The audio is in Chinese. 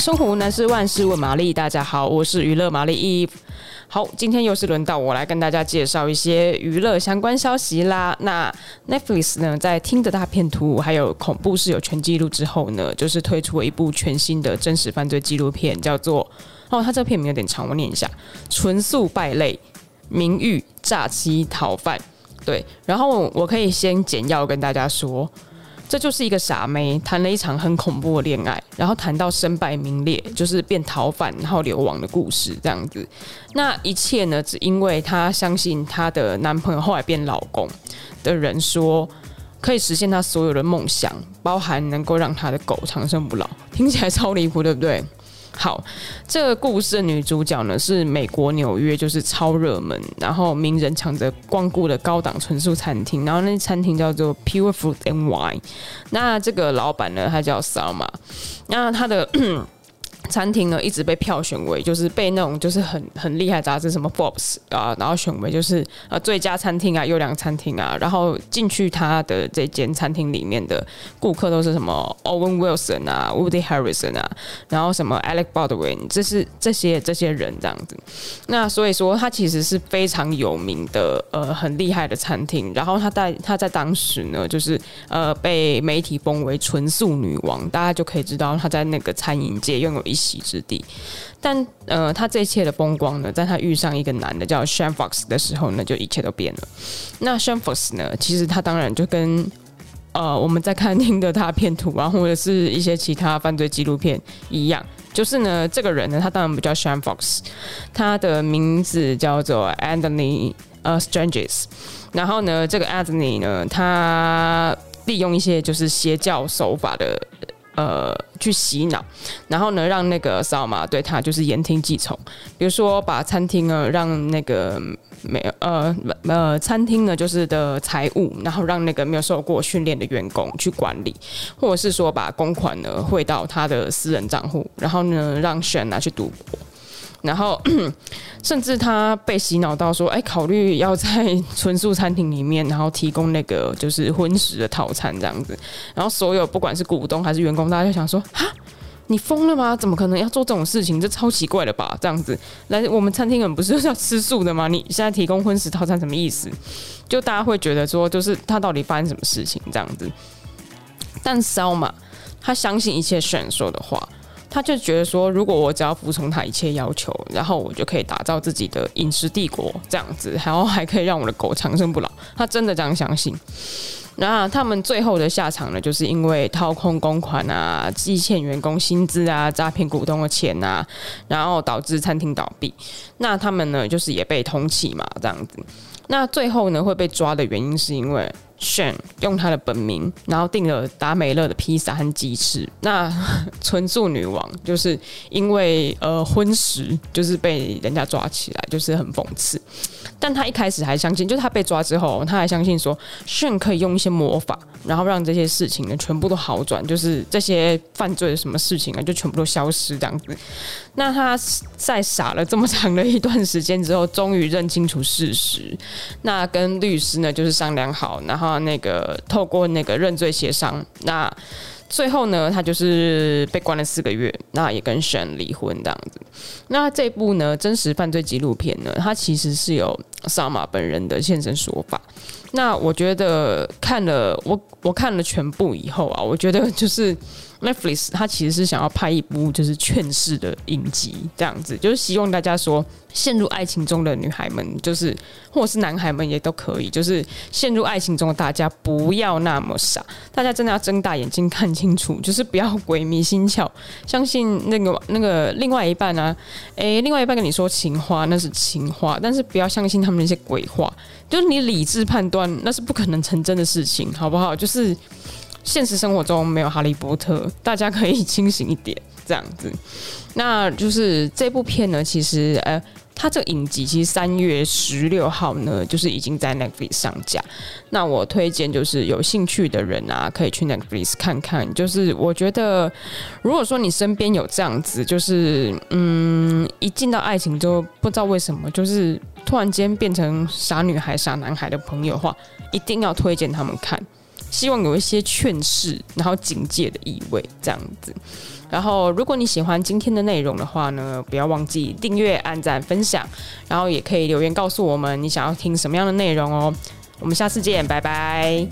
生活无难事，万事问玛丽。大家好，我是娱乐玛丽 Eve。好，今天又是轮到我来跟大家介绍一些娱乐相关消息啦。那 Netflix 呢，在听的大片图还有恐怖室友全记录之后呢，就是推出了一部全新的真实犯罪纪录片，叫做哦，它这片名有点长，我念一下：纯素败类，名誉诈欺逃犯。对，然后我可以先简要跟大家说。这就是一个傻妹谈了一场很恐怖的恋爱，然后谈到身败名裂，就是变逃犯然后流亡的故事这样子。那一切呢，只因为她相信她的男朋友后来变老公的人说，可以实现她所有的梦想，包含能够让她的狗长生不老。听起来超离谱，对不对？好，这个故事的女主角呢，是美国纽约，就是超热门，然后名人抢着光顾的高档纯素餐厅，然后那餐厅叫做 Pure Food and Wine。那这个老板呢，他叫 Sama，那他的。餐厅呢，一直被票选为就是被那种就是很很厉害杂志什么 Forbes 啊，然后选为就是呃最佳餐厅啊、优良餐厅啊，然后进去他的这间餐厅里面的顾客都是什么 Owen Wilson 啊、Woody Harrison 啊，然后什么 Alec Baldwin，这是这些这些人这样子。那所以说，他其实是非常有名的呃很厉害的餐厅。然后他在他在当时呢，就是呃被媒体封为纯素女王，大家就可以知道他在那个餐饮界拥有一席之地，但呃，他这一切的风光呢，在他遇上一个男的叫 Shane Fox 的时候呢，就一切都变了。那 Shane Fox 呢，其实他当然就跟呃我们在看听的他片图啊，或者是一些其他犯罪纪录片一样，就是呢，这个人呢，他当然不叫 Shane Fox，他的名字叫做 Anthony 呃 Stranges。然后呢，这个 Anthony 呢，他利用一些就是邪教手法的。呃，去洗脑，然后呢，让那个扫码对他就是言听计从。比如说，把餐厅呢让那个没有呃呃餐厅呢就是的财务，然后让那个没有受过训练的员工去管理，或者是说把公款呢汇到他的私人账户，然后呢让选拿去赌博。然后，甚至他被洗脑到说：“哎，考虑要在纯素餐厅里面，然后提供那个就是荤食的套餐这样子。”然后所有不管是股东还是员工，大家就想说：“哈，你疯了吗？怎么可能要做这种事情？这超奇怪了吧？这样子来我们餐厅人不是要吃素的吗？你现在提供荤食套餐什么意思？就大家会觉得说，就是他到底发生什么事情这样子？但 Salma 他相信一切选说的话。”他就觉得说，如果我只要服从他一切要求，然后我就可以打造自己的饮食帝国，这样子，然后还可以让我的狗长生不老。他真的这样相信。那他们最后的下场呢，就是因为掏空公款啊，积欠员工薪资啊，诈骗股东的钱啊，然后导致餐厅倒闭。那他们呢，就是也被通缉嘛，这样子。那最后呢，会被抓的原因是因为。选用他的本名，然后订了达美乐的披萨和鸡翅。那 纯素女王就是因为呃荤食，就是被人家抓起来，就是很讽刺。但他一开始还相信，就是他被抓之后，他还相信说炫可以用一些魔法，然后让这些事情呢全部都好转，就是这些犯罪的什么事情啊，就全部都消失这样子。那他在傻了这么长的一段时间之后，终于认清楚事实。那跟律师呢就是商量好，然后。那个透过那个认罪协商，那最后呢，他就是被关了四个月，那也跟沈离婚这样子。那这部呢真实犯罪纪录片呢，它其实是有 Salma 本人的现身说法。那我觉得看了我我看了全部以后啊，我觉得就是 Netflix 他其实是想要拍一部就是劝世的影集这样子，就是希望大家说陷入爱情中的女孩们，就是或是男孩们也都可以，就是陷入爱情中的大家不要那么傻，大家真的要睁大眼睛看清楚，就是不要鬼迷心窍，相信那个那个另外一半啊，诶、另外一半跟你说情话那是情话，但是不要相信他他们一些鬼话。就是你理智判断，那是不可能成真的事情，好不好？就是现实生活中没有哈利波特，大家可以清醒一点，这样子。那就是这部片呢，其实呃。它这个影集其实三月十六号呢，就是已经在 Netflix 上架。那我推荐就是有兴趣的人啊，可以去 Netflix 看看。就是我觉得，如果说你身边有这样子，就是嗯，一进到爱情就不知道为什么，就是突然间变成傻女孩、傻男孩的朋友的话，一定要推荐他们看。希望有一些劝示，然后警戒的意味这样子。然后，如果你喜欢今天的内容的话呢，不要忘记订阅、按赞、分享，然后也可以留言告诉我们你想要听什么样的内容哦。我们下次见，拜拜。